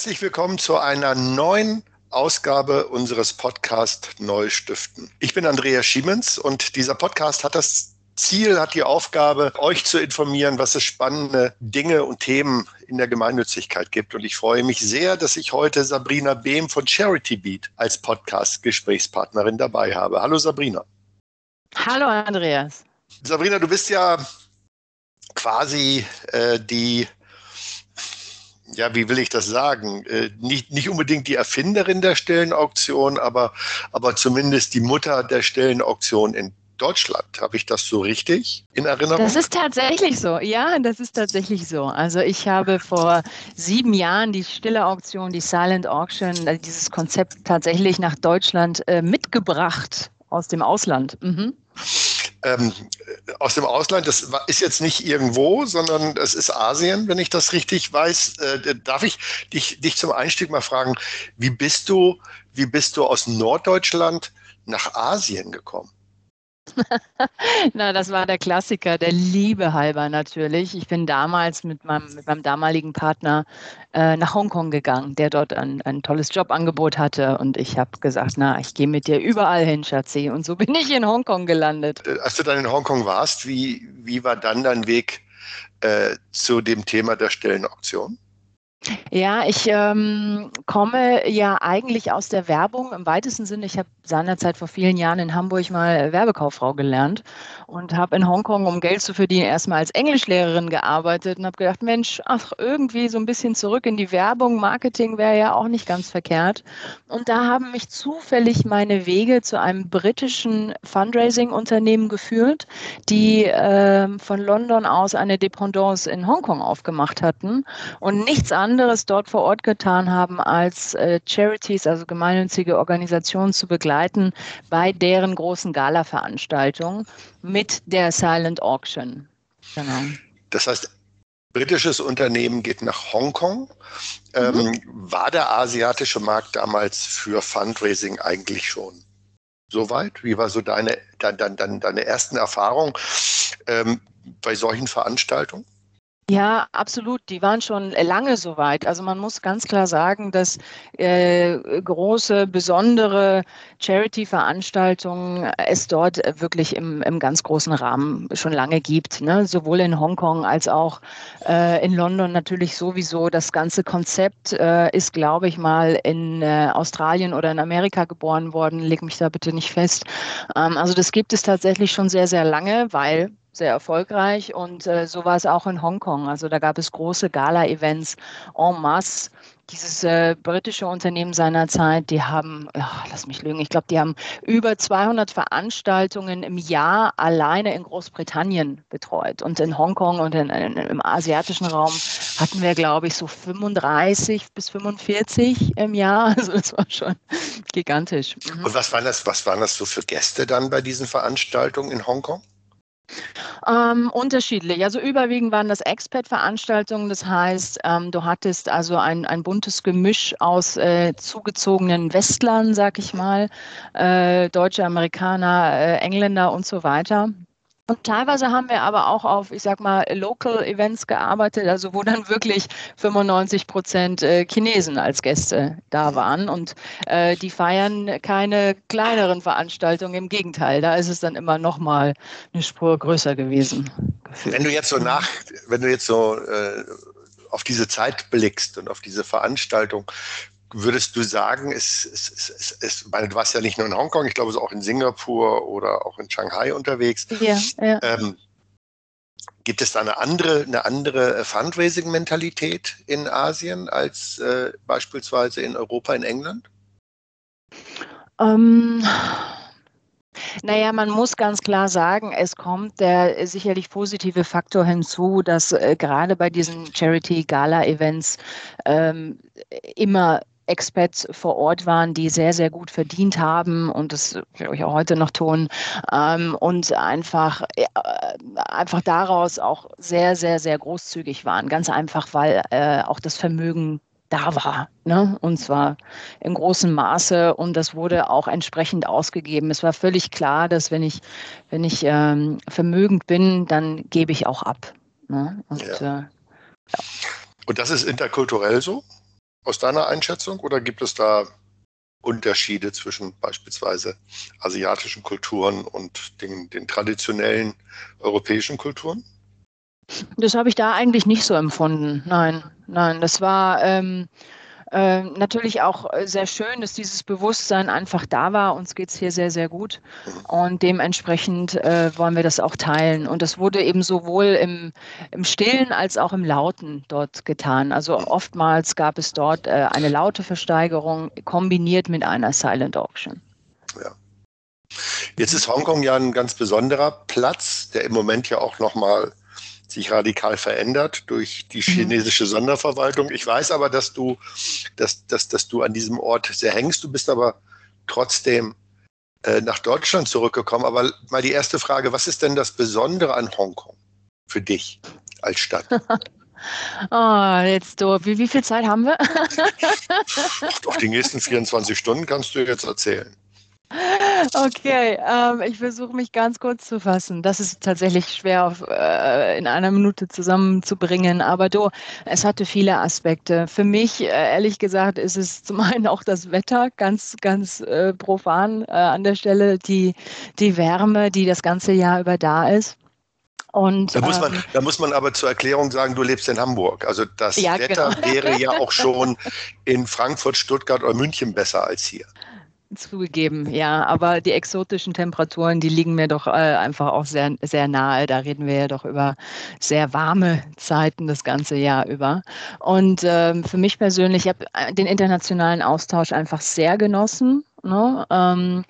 Herzlich willkommen zu einer neuen Ausgabe unseres Podcasts Neustiften. Ich bin Andreas Schiemens und dieser Podcast hat das Ziel, hat die Aufgabe, euch zu informieren, was es spannende Dinge und Themen in der Gemeinnützigkeit gibt. Und ich freue mich sehr, dass ich heute Sabrina Behm von Charity Beat als Podcast-Gesprächspartnerin dabei habe. Hallo Sabrina. Hallo Andreas. Sabrina, du bist ja quasi äh, die ja, wie will ich das sagen? Äh, nicht, nicht unbedingt die Erfinderin der Stellenauktion, aber, aber zumindest die Mutter der Stellenauktion in Deutschland. Habe ich das so richtig in Erinnerung? Das ist tatsächlich so. Ja, das ist tatsächlich so. Also ich habe vor sieben Jahren die stille Auktion, die Silent Auction, also dieses Konzept tatsächlich nach Deutschland äh, mitgebracht aus dem Ausland. Mhm ähm, aus dem Ausland. Das ist jetzt nicht irgendwo, sondern es ist Asien, wenn ich das richtig weiß. Äh, darf ich dich, dich zum Einstieg mal fragen, wie bist du, wie bist du aus Norddeutschland nach Asien gekommen? Na, das war der Klassiker, der Liebe halber natürlich. Ich bin damals mit meinem, mit meinem damaligen Partner äh, nach Hongkong gegangen, der dort ein, ein tolles Jobangebot hatte. Und ich habe gesagt, na, ich gehe mit dir überall hin, Schatzi. Und so bin ich in Hongkong gelandet. Äh, als du dann in Hongkong warst, wie, wie war dann dein Weg äh, zu dem Thema der Stellenauktion? Ja, ich ähm, komme ja eigentlich aus der Werbung im weitesten Sinne. Ich habe seinerzeit vor vielen Jahren in Hamburg mal Werbekauffrau gelernt und habe in Hongkong, um Geld zu verdienen, erstmal als Englischlehrerin gearbeitet und habe gedacht, Mensch, ach, irgendwie so ein bisschen zurück in die Werbung. Marketing wäre ja auch nicht ganz verkehrt. Und da haben mich zufällig meine Wege zu einem britischen Fundraising-Unternehmen geführt, die äh, von London aus eine Dependance in Hongkong aufgemacht hatten und nichts anderes anderes dort vor Ort getan haben, als äh, Charities, also gemeinnützige Organisationen zu begleiten bei deren großen Gala-Veranstaltungen mit der Silent Auction. Genau. Das heißt, britisches Unternehmen geht nach Hongkong. Ähm, mhm. war der asiatische Markt damals für Fundraising eigentlich schon soweit? Wie war so deine, deine, deine, deine ersten Erfahrungen ähm, bei solchen Veranstaltungen? Ja, absolut. Die waren schon lange so weit. Also man muss ganz klar sagen, dass äh, große, besondere Charity-Veranstaltungen es dort wirklich im, im ganz großen Rahmen schon lange gibt. Ne? Sowohl in Hongkong als auch äh, in London natürlich sowieso. Das ganze Konzept äh, ist, glaube ich, mal in äh, Australien oder in Amerika geboren worden. Leg mich da bitte nicht fest. Ähm, also das gibt es tatsächlich schon sehr, sehr lange, weil sehr erfolgreich und äh, so war es auch in Hongkong. Also da gab es große Gala-Events en masse. Dieses äh, britische Unternehmen seinerzeit, die haben, ach, lass mich lügen, ich glaube, die haben über 200 Veranstaltungen im Jahr alleine in Großbritannien betreut. Und in Hongkong und in, in, im asiatischen Raum hatten wir, glaube ich, so 35 bis 45 im Jahr. Also das war schon gigantisch. Mhm. Und was waren das, was waren das so für Gäste dann bei diesen Veranstaltungen in Hongkong? Ähm, unterschiedlich. Also überwiegend waren das Expat-Veranstaltungen. Das heißt, ähm, du hattest also ein, ein buntes Gemisch aus äh, zugezogenen Westlern, sag ich mal, äh, Deutsche, Amerikaner, äh, Engländer und so weiter. Und teilweise haben wir aber auch auf, ich sag mal, Local Events gearbeitet, also wo dann wirklich 95 Prozent äh, Chinesen als Gäste da waren. Und äh, die feiern keine kleineren Veranstaltungen. Im Gegenteil, da ist es dann immer noch mal eine Spur größer gewesen. Wenn du jetzt so nach, wenn du jetzt so äh, auf diese Zeit blickst und auf diese Veranstaltung, würdest du sagen, es, es, es, es, meine, du warst ja nicht nur in Hongkong, ich glaube, es ist auch in Singapur oder auch in Shanghai unterwegs. Ja, ja. Ähm, gibt es da eine andere, eine andere äh, Fundraising-Mentalität in Asien als äh, beispielsweise in Europa, in England? Ähm, naja, man muss ganz klar sagen, es kommt der sicherlich positive Faktor hinzu, dass äh, gerade bei diesen Charity-Gala-Events ähm, immer Expats vor Ort waren, die sehr, sehr gut verdient haben und das glaube ich auch heute noch tun ähm, und einfach, äh, einfach daraus auch sehr, sehr, sehr großzügig waren. Ganz einfach, weil äh, auch das Vermögen da war. Ne? Und zwar in großem Maße und das wurde auch entsprechend ausgegeben. Es war völlig klar, dass wenn ich, wenn ich ähm, vermögend bin, dann gebe ich auch ab. Ne? Und, ja. Äh, ja. und das ist interkulturell so? Aus deiner Einschätzung oder gibt es da Unterschiede zwischen beispielsweise asiatischen Kulturen und den, den traditionellen europäischen Kulturen? Das habe ich da eigentlich nicht so empfunden. Nein, nein, das war ähm, äh, natürlich auch äh, sehr schön, dass dieses Bewusstsein einfach da war. Uns geht es hier sehr, sehr gut. Und dementsprechend äh, wollen wir das auch teilen. Und das wurde eben sowohl im, im Stillen als auch im Lauten dort getan. Also oftmals gab es dort äh, eine laute Versteigerung kombiniert mit einer Silent Auction. Ja. Jetzt ist Hongkong ja ein ganz besonderer Platz, der im Moment ja auch nochmal sich radikal verändert durch die mhm. chinesische Sonderverwaltung. Ich weiß aber, dass du, dass, dass, dass du an diesem Ort sehr hängst. Du bist aber trotzdem äh, nach Deutschland zurückgekommen. Aber mal die erste Frage, was ist denn das Besondere an Hongkong für dich als Stadt? Oh, jetzt du, wie, wie viel Zeit haben wir? Doch die nächsten 24 Stunden kannst du jetzt erzählen. Okay, ähm, ich versuche mich ganz kurz zu fassen. Das ist tatsächlich schwer auf, äh, in einer Minute zusammenzubringen, aber du, es hatte viele Aspekte. Für mich, äh, ehrlich gesagt, ist es zum einen auch das Wetter, ganz, ganz äh, profan äh, an der Stelle, die, die Wärme, die das ganze Jahr über da ist. Und, da, muss man, ähm, da muss man aber zur Erklärung sagen, du lebst in Hamburg. Also das ja, Wetter genau. wäre ja auch schon in Frankfurt, Stuttgart oder München besser als hier. Zugegeben, ja, aber die exotischen Temperaturen, die liegen mir doch äh, einfach auch sehr, sehr nahe. Da reden wir ja doch über sehr warme Zeiten das ganze Jahr über. Und ähm, für mich persönlich, ich habe äh, den internationalen Austausch einfach sehr genossen. Ne? Ähm,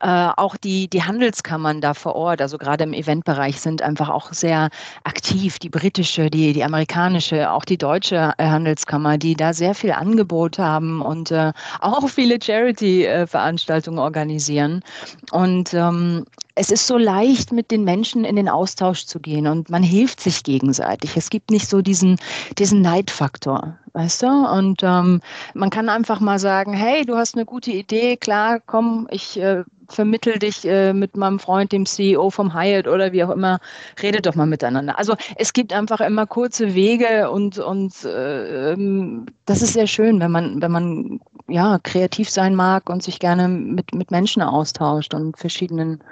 äh, auch die, die Handelskammern da vor Ort, also gerade im Eventbereich, sind einfach auch sehr aktiv. Die britische, die, die amerikanische, auch die deutsche äh, Handelskammer, die da sehr viel Angebot haben und äh, auch viele Charity-Veranstaltungen organisieren. Und ähm, es ist so leicht, mit den Menschen in den Austausch zu gehen und man hilft sich gegenseitig. Es gibt nicht so diesen, diesen Neidfaktor, weißt du? Und ähm, man kann einfach mal sagen, hey, du hast eine gute Idee, klar, komm, ich äh, vermittel dich äh, mit meinem Freund, dem CEO vom Hyatt oder wie auch immer, redet doch mal miteinander. Also es gibt einfach immer kurze Wege und, und äh, ähm, das ist sehr schön, wenn man, wenn man ja, kreativ sein mag und sich gerne mit, mit Menschen austauscht und verschiedenen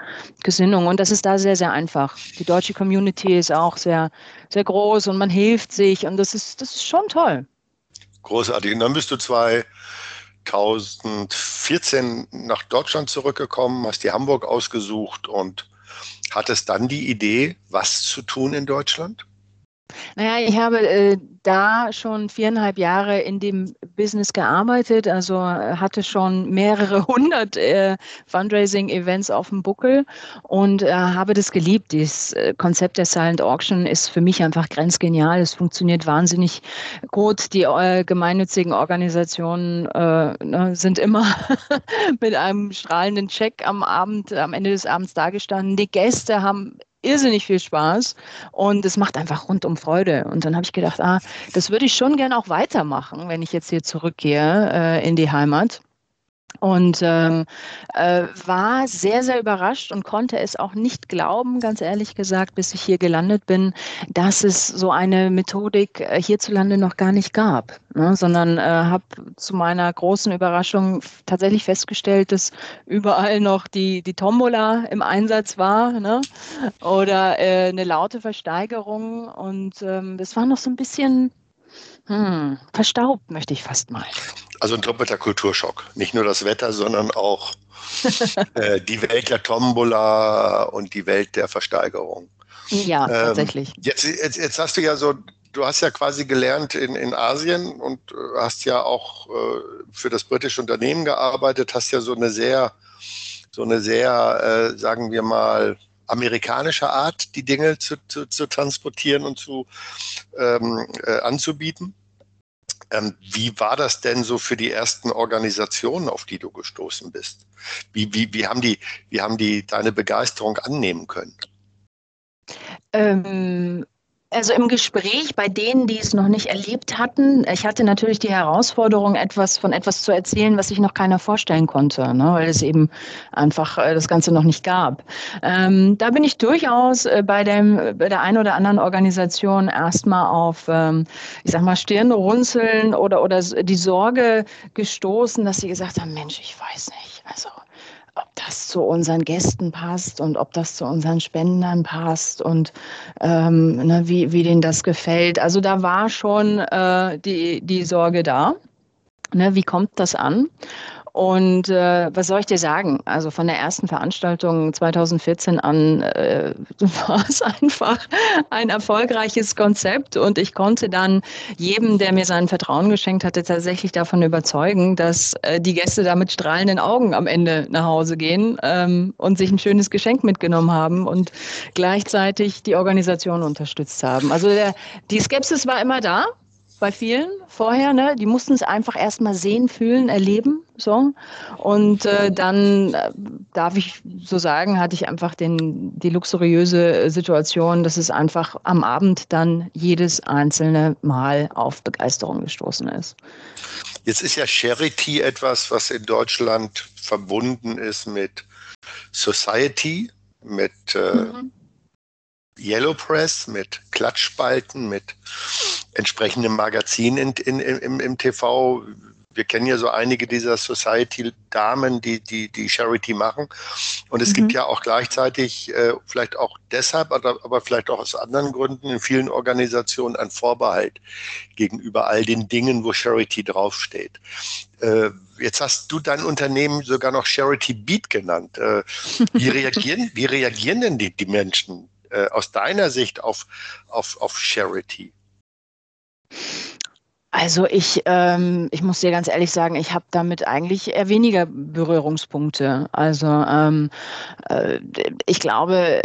Gesinnungen. Und das ist da sehr, sehr einfach. Die deutsche Community ist auch sehr, sehr groß und man hilft sich und das ist, das ist schon toll. Großartig. Und dann bist du 2014 nach Deutschland zurückgekommen, hast die Hamburg ausgesucht und hattest dann die Idee, was zu tun in Deutschland? Naja, ich habe äh, da schon viereinhalb Jahre in dem Business gearbeitet, also äh, hatte schon mehrere hundert äh, Fundraising-Events auf dem Buckel und äh, habe das geliebt. Das äh, Konzept der Silent Auction ist für mich einfach grenzgenial. Es funktioniert wahnsinnig gut. Die äh, gemeinnützigen Organisationen ne, sind immer mit einem strahlenden Check am Abend, am Ende des Abends dagestanden. Die Gäste haben irrsinnig viel Spaß und es macht einfach rundum Freude. Und dann habe ich gedacht, ah, das würde ich schon gerne auch weitermachen, wenn ich jetzt hier zurückgehe äh, in die Heimat und ähm, äh, war sehr, sehr überrascht und konnte es auch nicht glauben, ganz ehrlich gesagt, bis ich hier gelandet bin, dass es so eine Methodik äh, hierzulande noch gar nicht gab, ne? sondern äh, habe zu meiner großen Überraschung tatsächlich festgestellt, dass überall noch die, die Tombola im Einsatz war ne? oder äh, eine laute Versteigerung und ähm, das war noch so ein bisschen hm, verstaubt, möchte ich fast mal. Also ein doppelter Kulturschock. Nicht nur das Wetter, sondern auch äh, die Welt der Tombola und die Welt der Versteigerung. Ja, ähm, tatsächlich. Jetzt, jetzt, jetzt, hast du ja so, du hast ja quasi gelernt in, in Asien und äh, hast ja auch äh, für das britische Unternehmen gearbeitet, hast ja so eine sehr, so eine sehr, äh, sagen wir mal, amerikanische Art, die Dinge zu, zu, zu transportieren und zu ähm, äh, anzubieten. Ähm, wie war das denn so für die ersten Organisationen, auf die du gestoßen bist? Wie, wie, wie, haben, die, wie haben die deine Begeisterung annehmen können? Ähm, Also im Gespräch bei denen, die es noch nicht erlebt hatten, ich hatte natürlich die Herausforderung, etwas von etwas zu erzählen, was sich noch keiner vorstellen konnte, ne, weil es eben einfach äh, das Ganze noch nicht gab. Ähm, da bin ich durchaus äh, bei, dem, bei der einen oder anderen Organisation erstmal auf, ähm, ich sag mal, Stirnrunzeln oder, oder die Sorge gestoßen, dass sie gesagt haben, Mensch, ich weiß nicht, also ob das zu unseren Gästen passt und ob das zu unseren Spendern passt und ähm, ne, wie, wie denen das gefällt. Also da war schon äh, die, die Sorge da. Ne, wie kommt das an? Und äh, was soll ich dir sagen? Also von der ersten Veranstaltung 2014 an äh, war es einfach ein erfolgreiches Konzept und ich konnte dann jedem, der mir sein Vertrauen geschenkt hatte, tatsächlich davon überzeugen, dass äh, die Gäste da mit strahlenden Augen am Ende nach Hause gehen ähm, und sich ein schönes Geschenk mitgenommen haben und gleichzeitig die Organisation unterstützt haben. Also der, die Skepsis war immer da, bei vielen vorher. Ne? Die mussten es einfach erstmal sehen, fühlen, erleben. So. Und äh, dann äh, darf ich so sagen, hatte ich einfach den, die luxuriöse Situation, dass es einfach am Abend dann jedes einzelne Mal auf Begeisterung gestoßen ist. Jetzt ist ja Charity etwas, was in Deutschland verbunden ist mit Society, mit äh, mhm. Yellow Press, mit Klatschspalten, mit entsprechendem Magazin in, in, im, im TV. Wir kennen ja so einige dieser Society-Damen, die, die, die Charity machen. Und es mhm. gibt ja auch gleichzeitig, äh, vielleicht auch deshalb, aber, aber vielleicht auch aus anderen Gründen, in vielen Organisationen ein Vorbehalt gegenüber all den Dingen, wo Charity draufsteht. Äh, jetzt hast du dein Unternehmen sogar noch Charity Beat genannt. Äh, wie, reagieren, wie reagieren denn die, die Menschen äh, aus deiner Sicht auf, auf, auf Charity? Also ich, ähm, ich muss dir ganz ehrlich sagen, ich habe damit eigentlich eher weniger Berührungspunkte. Also ähm, äh, ich glaube,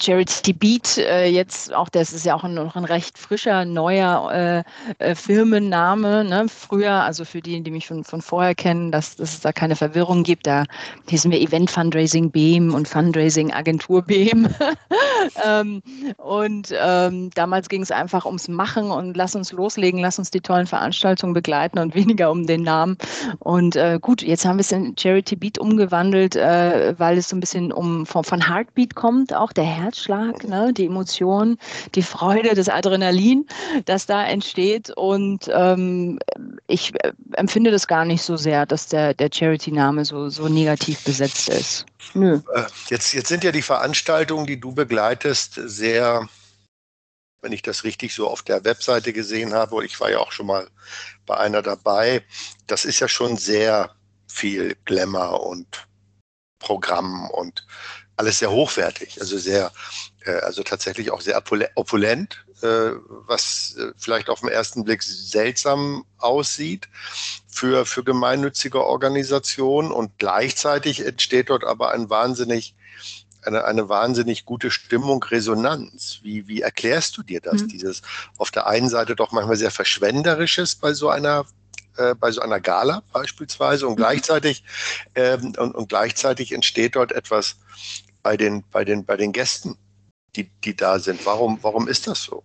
Charity Beat, äh, jetzt auch, das ist ja auch ein, noch ein recht frischer, neuer äh, äh, Firmenname. Ne? Früher, also für die, die mich von, von vorher kennen, dass, dass es da keine Verwirrung gibt, da hießen wir Event Fundraising BEAM und Fundraising Agentur BEAM. ähm, und ähm, damals ging es einfach ums Machen und lass uns loslegen, lass uns die tollen Veranstaltungen begleiten und weniger um den Namen. Und äh, gut, jetzt haben wir es in Charity Beat umgewandelt, äh, weil es so ein bisschen um von, von Heartbeat kommt, auch der Herzschlag, ne, die Emotion, die Freude, das Adrenalin, das da entsteht. Und ähm, ich äh, empfinde das gar nicht so sehr, dass der, der Charity-Name so, so negativ besetzt ist. Nö. Äh, jetzt, jetzt sind ja die Veranstaltungen, die du begleitest, sehr, wenn ich das richtig so auf der Webseite gesehen habe, und ich war ja auch schon mal bei einer dabei, das ist ja schon sehr viel Glamour und Programm und alles sehr hochwertig, also sehr, äh, also tatsächlich auch sehr opulent, äh, was äh, vielleicht auf den ersten Blick seltsam aussieht für, für gemeinnützige Organisationen und gleichzeitig entsteht dort aber ein wahnsinnig eine, eine wahnsinnig gute Stimmung, Resonanz. Wie, wie erklärst du dir das? Mhm. Dieses auf der einen Seite doch manchmal sehr verschwenderisches bei so einer äh, bei so einer Gala beispielsweise und mhm. gleichzeitig ähm, und, und gleichzeitig entsteht dort etwas bei den, bei den, bei den Gästen, die, die da sind. Warum, warum ist das so?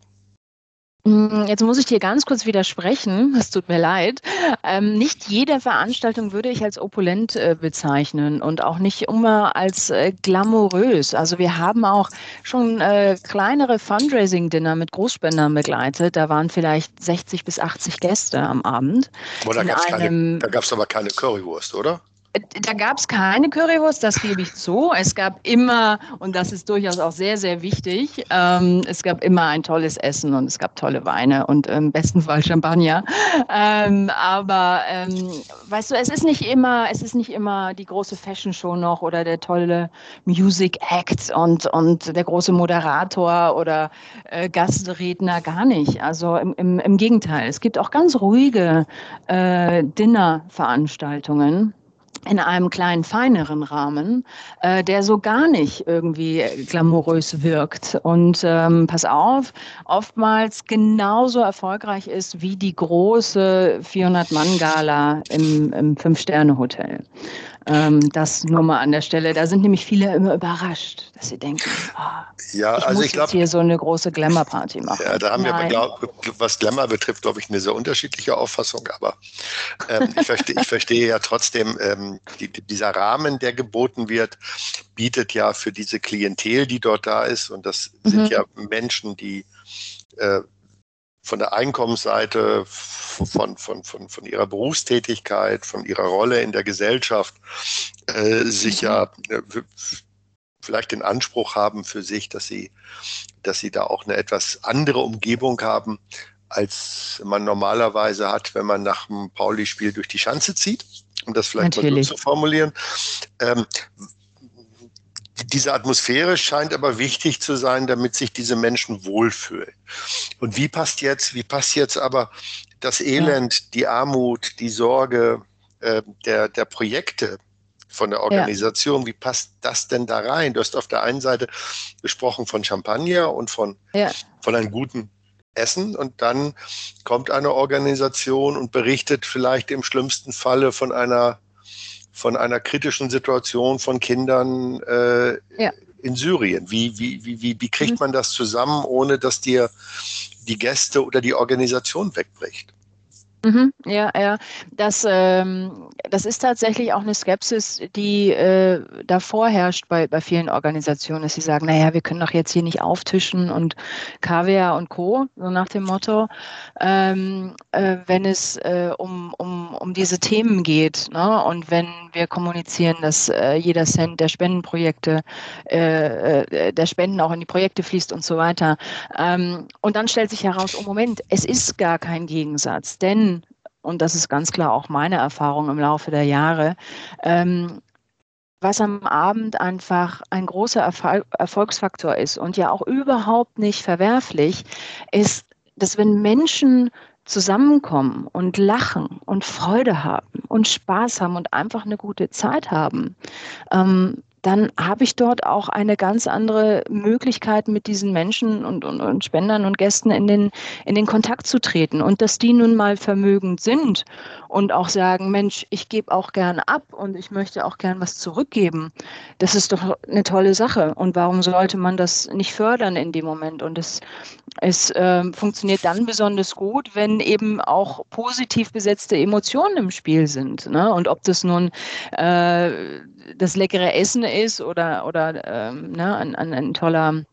Mm, jetzt muss ich dir ganz kurz widersprechen, es tut mir leid. Ähm, nicht jede Veranstaltung würde ich als opulent äh, bezeichnen und auch nicht immer als äh, glamourös. Also wir haben auch schon äh, kleinere Fundraising-Dinner mit Großspendern begleitet. Da waren vielleicht 60 bis 80 Gäste am Abend. Aber da gab es aber keine Currywurst, oder? Da gab es keine Currywurst, das gebe ich zu. Es gab immer, und das ist durchaus auch sehr, sehr wichtig, ähm, es gab immer ein tolles Essen und es gab tolle Weine und im besten Fall Champagner. Ähm, aber ähm, weißt du, es ist nicht immer, es ist nicht immer die große Fashion Show noch oder der tolle Music Act und, und der große Moderator oder äh, Gastredner, gar nicht. Also im, im, im Gegenteil. Es gibt auch ganz ruhige äh, Dinnerveranstaltungen in einem kleinen, feineren Rahmen, äh, der so gar nicht irgendwie glamourös wirkt. Und ähm, pass auf, oftmals genauso erfolgreich ist wie die große 400-Mann-Gala im, im Fünf-Sterne-Hotel. Ähm, das nur mal an der Stelle. Da sind nämlich viele immer überrascht, dass sie denken, oh, ja, ich also muss ich glaube, hier so eine große Glamour-Party machen. Ja, da haben Nein. wir, glaub, was Glamour betrifft, glaube ich, eine sehr unterschiedliche Auffassung. Aber ähm, ich, verstehe, ich verstehe ja trotzdem, ähm, die, dieser Rahmen, der geboten wird, bietet ja für diese Klientel, die dort da ist, und das mhm. sind ja Menschen, die äh, von der Einkommensseite, von, von, von, von ihrer Berufstätigkeit, von ihrer Rolle in der Gesellschaft äh, sich ja äh, vielleicht den Anspruch haben für sich, dass sie, dass sie da auch eine etwas andere Umgebung haben, als man normalerweise hat, wenn man nach einem Pauli-Spiel durch die Schanze zieht, um das vielleicht Natürlich. mal so zu formulieren. Ähm, diese Atmosphäre scheint aber wichtig zu sein, damit sich diese Menschen wohlfühlen. Und wie passt jetzt, wie passt jetzt aber das Elend, die Armut, die Sorge äh, der, der Projekte von der Organisation, ja. wie passt das denn da rein? Du hast auf der einen Seite gesprochen von Champagner und von, ja. von einem guten Essen und dann kommt eine Organisation und berichtet vielleicht im schlimmsten Falle von einer von einer kritischen Situation von Kindern äh, ja. in Syrien. Wie, wie, wie, wie, wie kriegt mhm. man das zusammen, ohne dass dir die Gäste oder die Organisation wegbricht? Mhm, ja, ja. Das, ähm, das ist tatsächlich auch eine Skepsis, die äh, da vorherrscht bei, bei vielen Organisationen, dass sie sagen, naja, wir können doch jetzt hier nicht auftischen und Kaviar und Co., so nach dem Motto, ähm, äh, wenn es äh, um, um, um diese Themen geht. Ne? Und wenn wir kommunizieren, dass äh, jeder Cent der Spendenprojekte, äh, äh, der Spenden auch in die Projekte fließt und so weiter. Ähm, und dann stellt sich heraus, oh Moment, es ist gar kein Gegensatz, denn und das ist ganz klar auch meine Erfahrung im Laufe der Jahre, ähm, was am Abend einfach ein großer Erfol Erfolgsfaktor ist und ja auch überhaupt nicht verwerflich, ist, dass wenn Menschen zusammenkommen und lachen und Freude haben und Spaß haben und einfach eine gute Zeit haben, ähm, dann habe ich dort auch eine ganz andere Möglichkeit, mit diesen Menschen und, und, und, Spendern und Gästen in den, in den Kontakt zu treten. Und dass die nun mal vermögend sind und auch sagen, Mensch, ich gebe auch gern ab und ich möchte auch gern was zurückgeben, das ist doch eine tolle Sache. Und warum sollte man das nicht fördern in dem Moment? Und es, es äh, funktioniert dann besonders gut, wenn eben auch positiv besetzte Emotionen im Spiel sind. Ne? Und ob das nun äh, das leckere Essen ist oder, oder ähm, ne, ein, ein, ein toller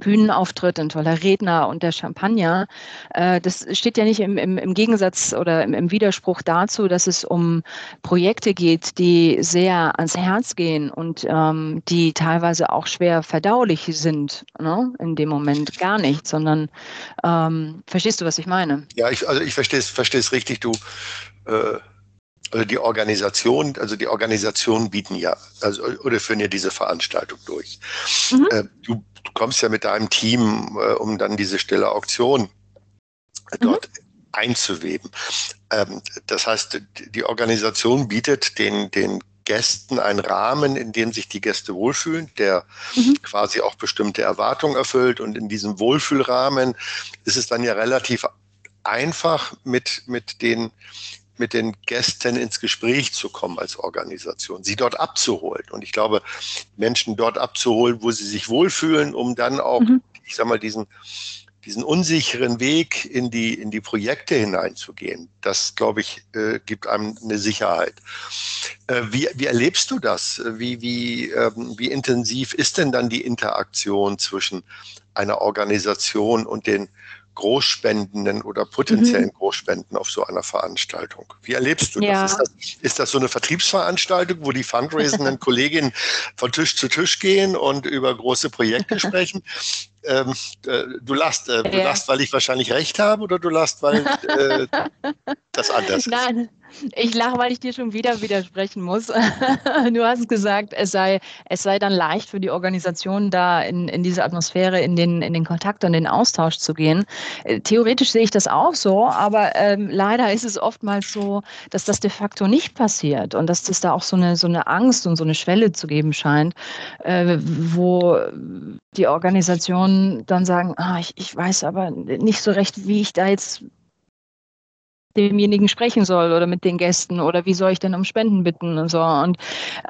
Bühnenauftritt, ein toller Redner und der Champagner. Äh, das steht ja nicht im, im, im Gegensatz oder im, im, Widerspruch dazu, dass es um Projekte geht, die sehr ans Herz gehen und ähm, die teilweise auch schwer verdaulich sind. Ne? In dem Moment gar nicht, sondern ähm, verstehst du, was ich meine? Ja, ich, also ich verstehe es richtig. Du äh also die Organisation, also die Organisationen bieten ja, also oder führen ja diese Veranstaltung durch. Mhm. Äh, du, du, kommst ja mit deinem Team, äh, um dann diese stille Auktion dort mhm. einzuweben. Ähm, das heißt, die Organisation bietet den, den Gästen einen Rahmen, in dem sich die Gäste wohlfühlen, der mhm. quasi auch bestimmte Erwartungen erfüllt. Und in diesem Wohlfühlrahmen ist es dann ja relativ einfach mit, mit den mit den Gästen ins Gespräch zu kommen als Organisation, sie dort abzuholen. Und ich glaube, Menschen dort abzuholen, wo sie sich wohlfühlen, um dann auch, mhm. ich sag mal, diesen, diesen unsicheren Weg in die, in die Projekte hineinzugehen, das, glaube ich, äh, gibt einem eine Sicherheit. Äh, wie, wie erlebst du das? Wie, wie, ähm, wie intensiv ist denn dann die Interaktion zwischen einer Organisation und den Großspendenden oder potenziellen mhm. Großspenden auf so einer Veranstaltung. Wie erlebst du ja. das? Ist, das? ist das so eine Vertriebsveranstaltung, wo die fundraisenden Kolleginnen von Tisch zu Tisch gehen und über große Projekte sprechen? Ähm, äh, du lachst, äh, du ja. lachst, weil ich wahrscheinlich recht habe oder du lachst, weil äh, das anders ist? Nein, ich lache, weil ich dir schon wieder widersprechen muss. du hast gesagt, es sei, es sei dann leicht für die Organisation, da in, in diese Atmosphäre, in den, in den Kontakt und den Austausch zu gehen. Äh, theoretisch sehe ich das auch so, aber ähm, leider ist es oftmals so, dass das de facto nicht passiert und dass es da auch so eine, so eine Angst und so eine Schwelle zu geben scheint, äh, wo die Organisationen dann sagen, ah, ich, ich weiß aber nicht so recht, wie ich da jetzt demjenigen sprechen soll oder mit den Gästen oder wie soll ich denn um Spenden bitten und so. Und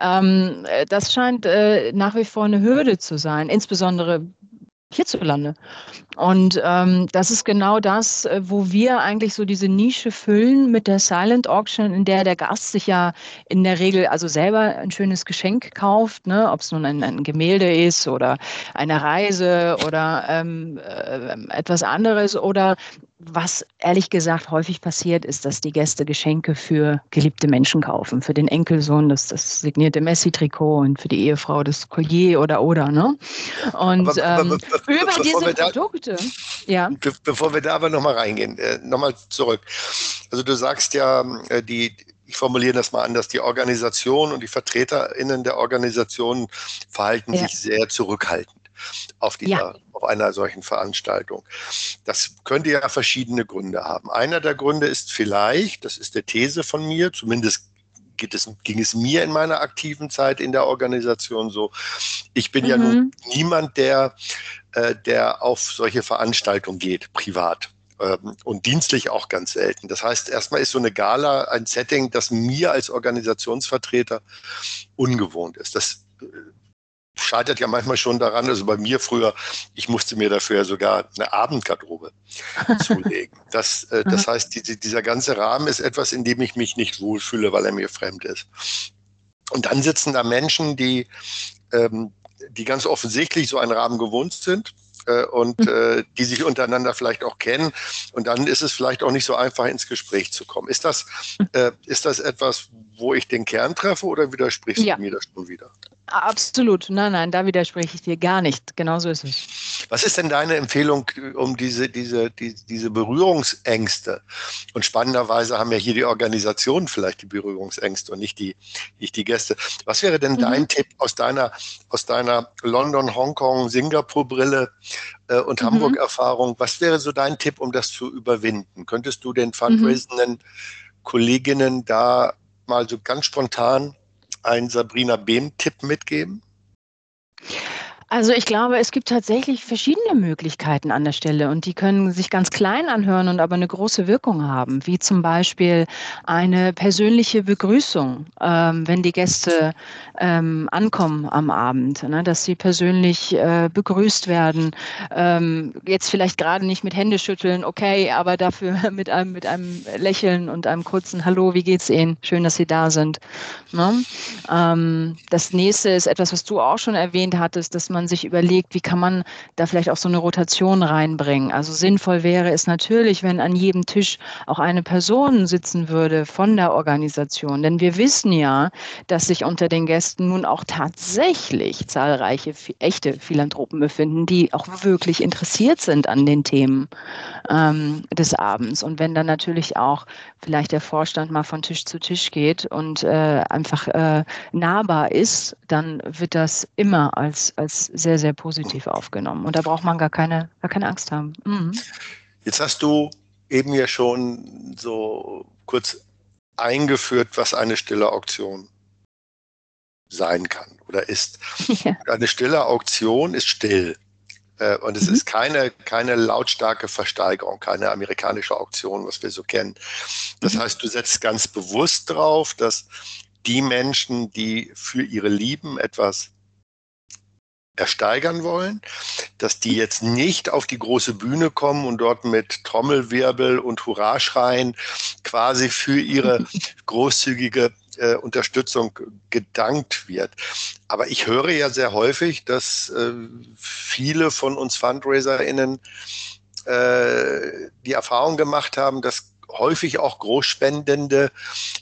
ähm, das scheint äh, nach wie vor eine Hürde zu sein, insbesondere hierzulande. Und ähm, das ist genau das, äh, wo wir eigentlich so diese Nische füllen mit der Silent Auction, in der der Gast sich ja in der Regel also selber ein schönes Geschenk kauft, ne? ob es nun ein, ein, Gemälde ist oder eine Reise oder ähm, äh, etwas anderes oder was ehrlich gesagt häufig passiert, ist, dass die Gäste Geschenke für geliebte Menschen kaufen. Für den Enkelsohn das, das signierte Messi-Trikot und für die Ehefrau das Collier oder oder. Ne? Und aber, aber, ähm, über diese Produkte. ja. bevor wir da aber nochmal reingehen, äh, nochmal zurück. Also du sagst ja, äh, die, ich formuliere das mal anders, die Organisation und die VertreterInnen der Organisation verhalten ja. sich sehr zurückhaltend auf, dieser, ja. auf einer solchen Veranstaltung. Das könnte ja verschiedene Gründe haben. Einer der Gründe ist vielleicht, das ist der These von mir, zumindest es, ging es mir in meiner aktiven Zeit in der Organisation so. Ich bin mhm. ja nun niemand, der, äh, der auf solche Veranstaltungen geht, privat ähm, und dienstlich auch ganz selten. Das heißt, erstmal ist so eine Gala ein Setting, das mir als Organisationsvertreter ungewohnt ist. Das äh, scheitert ja manchmal schon daran, also bei mir früher, ich musste mir dafür ja sogar eine Abendgarderobe zulegen. Das, äh, das heißt, die, dieser ganze Rahmen ist etwas, in dem ich mich nicht wohlfühle, weil er mir fremd ist. Und dann sitzen da Menschen, die, ähm, die ganz offensichtlich so einen Rahmen gewohnt sind äh, und hm. äh, die sich untereinander vielleicht auch kennen. Und dann ist es vielleicht auch nicht so einfach, ins Gespräch zu kommen. Ist das, hm. äh, ist das etwas, wo ich den Kern treffe oder widersprichst ja. du mir das schon wieder? Absolut. Nein, nein, da widerspreche ich dir gar nicht. Genauso ist es. Was ist denn deine Empfehlung, um diese, diese, die, diese Berührungsängste? Und spannenderweise haben ja hier die Organisationen vielleicht die Berührungsängste und nicht die, nicht die Gäste. Was wäre denn mhm. dein Tipp aus deiner, aus deiner London, Hongkong, Singapur-Brille äh, und mhm. Hamburg-Erfahrung? Was wäre so dein Tipp, um das zu überwinden? Könntest du den mhm. fundraisenden mhm. Kolleginnen da mal so ganz spontan einen Sabrina Behm-Tipp mitgeben? Also ich glaube, es gibt tatsächlich verschiedene Möglichkeiten an der Stelle und die können sich ganz klein anhören und aber eine große Wirkung haben, wie zum Beispiel eine persönliche Begrüßung, ähm, wenn die Gäste ähm, ankommen am Abend, ne, dass sie persönlich äh, begrüßt werden. Ähm, jetzt vielleicht gerade nicht mit Händeschütteln, okay, aber dafür mit einem, mit einem Lächeln und einem kurzen Hallo, wie geht's Ihnen? Schön, dass Sie da sind. Ne? Ähm, das nächste ist etwas, was du auch schon erwähnt hattest, dass man man sich überlegt, wie kann man da vielleicht auch so eine Rotation reinbringen. Also sinnvoll wäre es natürlich, wenn an jedem Tisch auch eine Person sitzen würde von der Organisation. Denn wir wissen ja, dass sich unter den Gästen nun auch tatsächlich zahlreiche echte Philanthropen befinden, die auch wirklich interessiert sind an den Themen ähm, des Abends. Und wenn dann natürlich auch vielleicht der Vorstand mal von Tisch zu Tisch geht und äh, einfach äh, nahbar ist, dann wird das immer als, als sehr, sehr positiv aufgenommen. Und da braucht man gar keine, gar keine Angst haben. Mhm. Jetzt hast du eben ja schon so kurz eingeführt, was eine stille Auktion sein kann oder ist. Ja. Eine stille Auktion ist still. Äh, und es mhm. ist keine, keine lautstarke Versteigerung, keine amerikanische Auktion, was wir so kennen. Das mhm. heißt, du setzt ganz bewusst drauf, dass die Menschen, die für ihre Lieben etwas ersteigern wollen, dass die jetzt nicht auf die große Bühne kommen und dort mit Trommelwirbel und Hurraschreien quasi für ihre großzügige äh, Unterstützung gedankt wird. Aber ich höre ja sehr häufig, dass äh, viele von uns FundraiserInnen äh, die Erfahrung gemacht haben, dass häufig auch Großspendende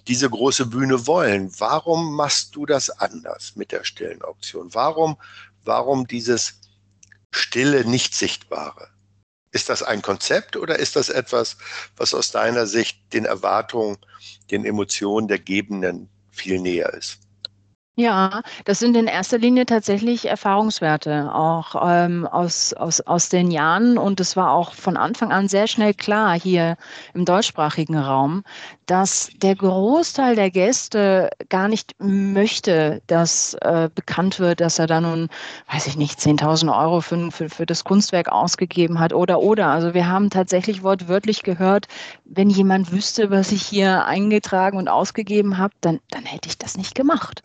diese große Bühne wollen. Warum machst du das anders mit der stillen Auktion? Warum warum dieses stille, nicht sichtbare? Ist das ein Konzept oder ist das etwas, was aus deiner Sicht den Erwartungen, den Emotionen der Gebenden viel näher ist? Ja, das sind in erster Linie tatsächlich Erfahrungswerte, auch ähm, aus, aus, aus den Jahren. Und es war auch von Anfang an sehr schnell klar hier im deutschsprachigen Raum, dass der Großteil der Gäste gar nicht möchte, dass äh, bekannt wird, dass er da nun, weiß ich nicht, 10.000 Euro für, für, für das Kunstwerk ausgegeben hat oder oder. Also wir haben tatsächlich wortwörtlich gehört, wenn jemand wüsste, was ich hier eingetragen und ausgegeben habe, dann, dann hätte ich das nicht gemacht.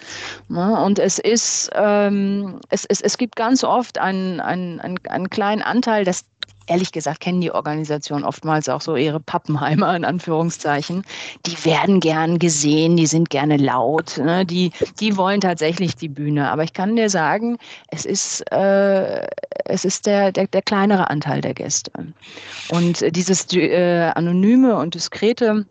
Ne? Und es ist, ähm, es, es, es gibt ganz oft einen, einen, einen, einen kleinen Anteil, das ehrlich gesagt kennen die Organisationen oftmals auch so ihre Pappenheimer in Anführungszeichen. Die werden gern gesehen, die sind gerne laut, ne? die, die wollen tatsächlich die Bühne. Aber ich kann dir sagen, es ist, äh, es ist der, der, der kleinere Anteil der Gäste. Und dieses äh, anonyme und diskrete,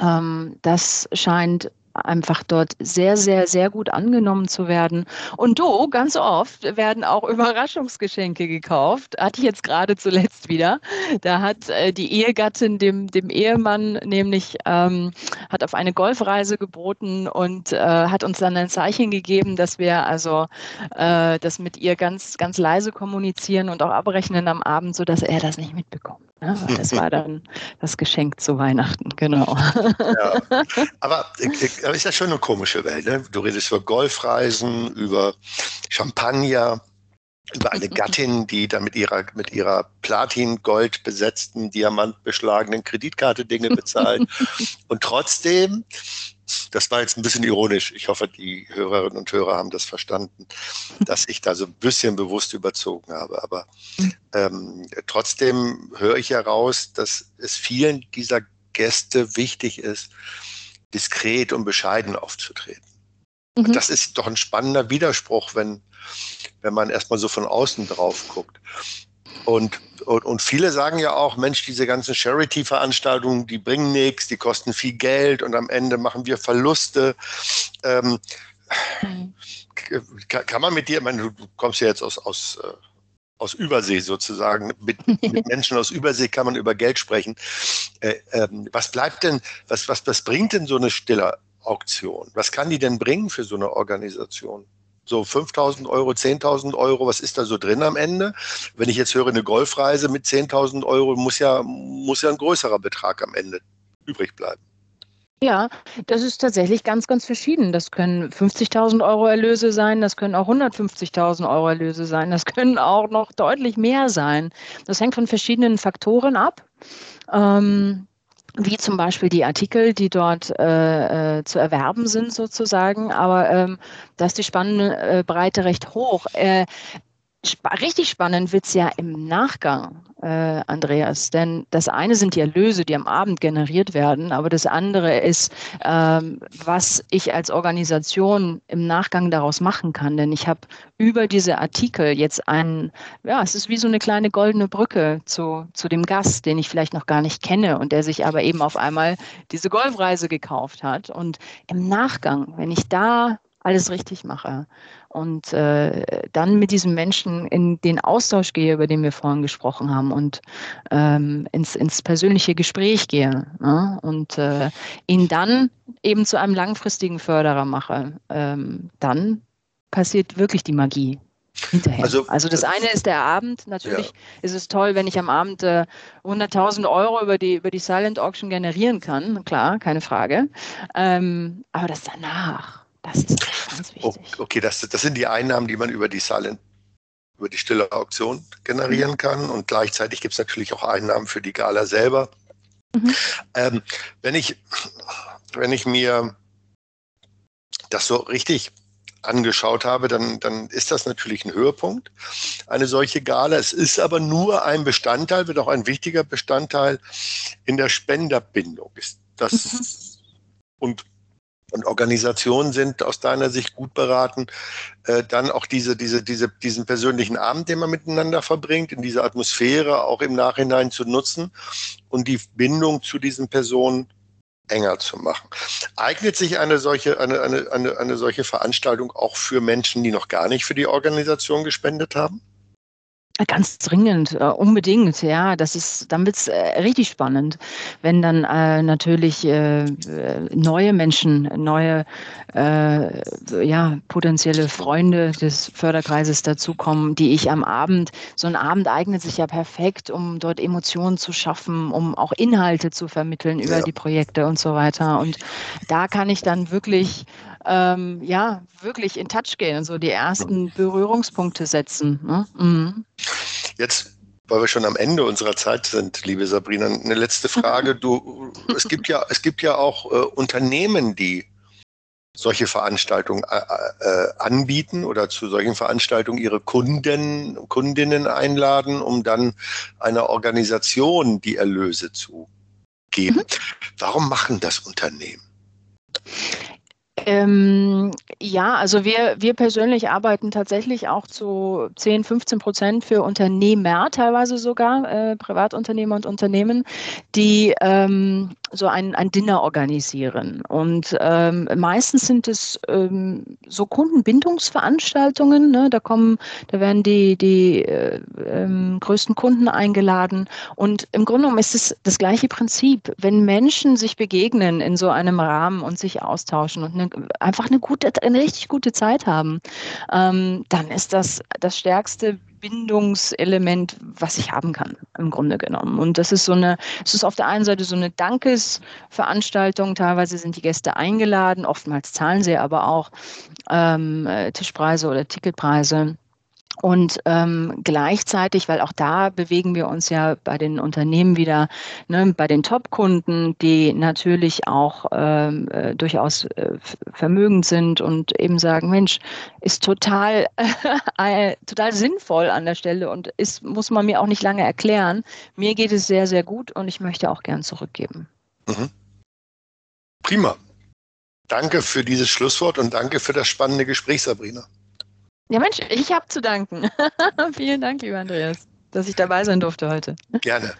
ähm, das scheint einfach dort sehr, sehr, sehr gut angenommen zu werden. Und du, ganz oft werden auch Überraschungsgeschenke gekauft. Hatte ich jetzt gerade zuletzt wieder. Da hat äh, die Ehegattin dem, dem Ehemann nämlich ähm, hat auf eine Golfreise geboten und äh, hat uns dann ein Zeichen gegeben, dass wir also äh, das mit ihr ganz, ganz leise kommunizieren und auch abrechnen am Abend, sodass er das nicht mitbekommt. Ne? Das war dann das Geschenk zu Weihnachten, genau. Ja. Aber aber ist ja schon eine komische Welt. Ne? Du redest über Golfreisen, über Champagner, über eine Gattin, die da mit ihrer, mit ihrer Platin-Gold besetzten, diamantbeschlagenen Kreditkarte Dinge bezahlt. Und trotzdem, das war jetzt ein bisschen ironisch, ich hoffe, die Hörerinnen und Hörer haben das verstanden, dass ich da so ein bisschen bewusst überzogen habe. Aber ähm, trotzdem höre ich heraus, dass es vielen dieser Gäste wichtig ist, diskret und bescheiden aufzutreten. Mhm. Und das ist doch ein spannender Widerspruch, wenn, wenn man erstmal so von außen drauf guckt. Und, und, und viele sagen ja auch, Mensch, diese ganzen Charity-Veranstaltungen, die bringen nichts, die kosten viel Geld und am Ende machen wir Verluste. Ähm, mhm. kann, kann, man mit dir, ich meine, du kommst ja jetzt aus, aus äh, aus Übersee sozusagen. Mit, mit, Menschen aus Übersee kann man über Geld sprechen. Äh, ähm, was bleibt denn, was, was, was bringt denn so eine stille Auktion? Was kann die denn bringen für so eine Organisation? So 5000 Euro, 10.000 Euro, was ist da so drin am Ende? Wenn ich jetzt höre, eine Golfreise mit 10.000 Euro, muss ja, muss ja ein größerer Betrag am Ende übrig bleiben. Ja, das ist tatsächlich ganz, ganz verschieden. Das können 50.000 Euro Erlöse sein, das können auch 150.000 Euro Erlöse sein, das können auch noch deutlich mehr sein. Das hängt von verschiedenen Faktoren ab. Ähm, wie zum Beispiel die Artikel, die dort äh, äh, zu erwerben sind sozusagen. Aber ähm, da ist die Spannbreite recht hoch. Äh, Sp richtig spannend wird es ja im Nachgang, äh, Andreas, denn das eine sind die Erlöse, die am Abend generiert werden, aber das andere ist, ähm, was ich als Organisation im Nachgang daraus machen kann. Denn ich habe über diese Artikel jetzt einen, ja, es ist wie so eine kleine goldene Brücke zu, zu dem Gast, den ich vielleicht noch gar nicht kenne und der sich aber eben auf einmal diese Golfreise gekauft hat. Und im Nachgang, wenn ich da alles richtig mache und äh, dann mit diesem Menschen in den Austausch gehe, über den wir vorhin gesprochen haben und ähm, ins, ins persönliche Gespräch gehe ne? und äh, ihn dann eben zu einem langfristigen Förderer mache, ähm, dann passiert wirklich die Magie. Hinterher. Also, also das eine ist der Abend. Natürlich ja. ist es toll, wenn ich am Abend äh, 100.000 Euro über die, über die Silent Auction generieren kann. Klar, keine Frage. Ähm, aber das danach, das ist ganz wichtig. Okay, das, das sind die Einnahmen, die man über die Silent, über die stille Auktion generieren mhm. kann. Und gleichzeitig gibt es natürlich auch Einnahmen für die Gala selber. Mhm. Ähm, wenn, ich, wenn ich mir das so richtig angeschaut habe, dann, dann ist das natürlich ein Höhepunkt, eine solche Gala. Es ist aber nur ein Bestandteil, wird auch ein wichtiger Bestandteil in der Spenderbindung. Ist das mhm. und und Organisationen sind aus deiner Sicht gut beraten, äh, dann auch diese, diese, diese, diesen persönlichen Abend, den man miteinander verbringt, in dieser Atmosphäre auch im Nachhinein zu nutzen und die Bindung zu diesen Personen enger zu machen. Eignet sich eine solche, eine, eine, eine, eine solche Veranstaltung auch für Menschen, die noch gar nicht für die Organisation gespendet haben? Ganz dringend, äh, unbedingt, ja. Das ist, dann wird's äh, richtig spannend, wenn dann äh, natürlich äh, neue Menschen, neue äh, ja, potenzielle Freunde des Förderkreises dazukommen, die ich am Abend, so ein Abend eignet sich ja perfekt, um dort Emotionen zu schaffen, um auch Inhalte zu vermitteln über ja. die Projekte und so weiter. Und da kann ich dann wirklich ähm, ja, wirklich in Touch gehen, so die ersten Berührungspunkte setzen. Ne? Mhm. Jetzt weil wir schon am Ende unserer Zeit sind, liebe Sabrina, eine letzte Frage. Du, es gibt ja, es gibt ja auch äh, Unternehmen, die solche Veranstaltungen äh, äh, anbieten oder zu solchen Veranstaltungen ihre Kunden, Kundinnen einladen, um dann einer Organisation die Erlöse zu geben. Mhm. Warum machen das Unternehmen? Ähm, ja, also wir, wir persönlich arbeiten tatsächlich auch zu 10, 15 Prozent für Unternehmer, teilweise sogar, äh, Privatunternehmer und Unternehmen, die ähm, so ein, ein Dinner organisieren. Und ähm, meistens sind es ähm, so Kundenbindungsveranstaltungen. Ne? Da kommen, da werden die, die äh, ähm, größten Kunden eingeladen. Und im Grunde genommen ist es das gleiche Prinzip. Wenn Menschen sich begegnen in so einem Rahmen und sich austauschen und eine, einfach eine gute, eine richtig gute Zeit haben, ähm, dann ist das das stärkste Bindungselement, was ich haben kann, im Grunde genommen. Und das ist so eine, es ist auf der einen Seite so eine Dankesveranstaltung. Teilweise sind die Gäste eingeladen, oftmals zahlen sie aber auch ähm, Tischpreise oder Ticketpreise. Und ähm, gleichzeitig, weil auch da bewegen wir uns ja bei den Unternehmen wieder, ne, bei den Top-Kunden, die natürlich auch ähm, äh, durchaus äh, vermögend sind und eben sagen, Mensch, ist total, äh, total sinnvoll an der Stelle und ist, muss man mir auch nicht lange erklären. Mir geht es sehr, sehr gut und ich möchte auch gern zurückgeben. Mhm. Prima. Danke für dieses Schlusswort und danke für das spannende Gespräch, Sabrina. Ja, Mensch, ich habe zu danken. Vielen Dank, lieber Andreas, dass ich dabei sein durfte heute. Gerne.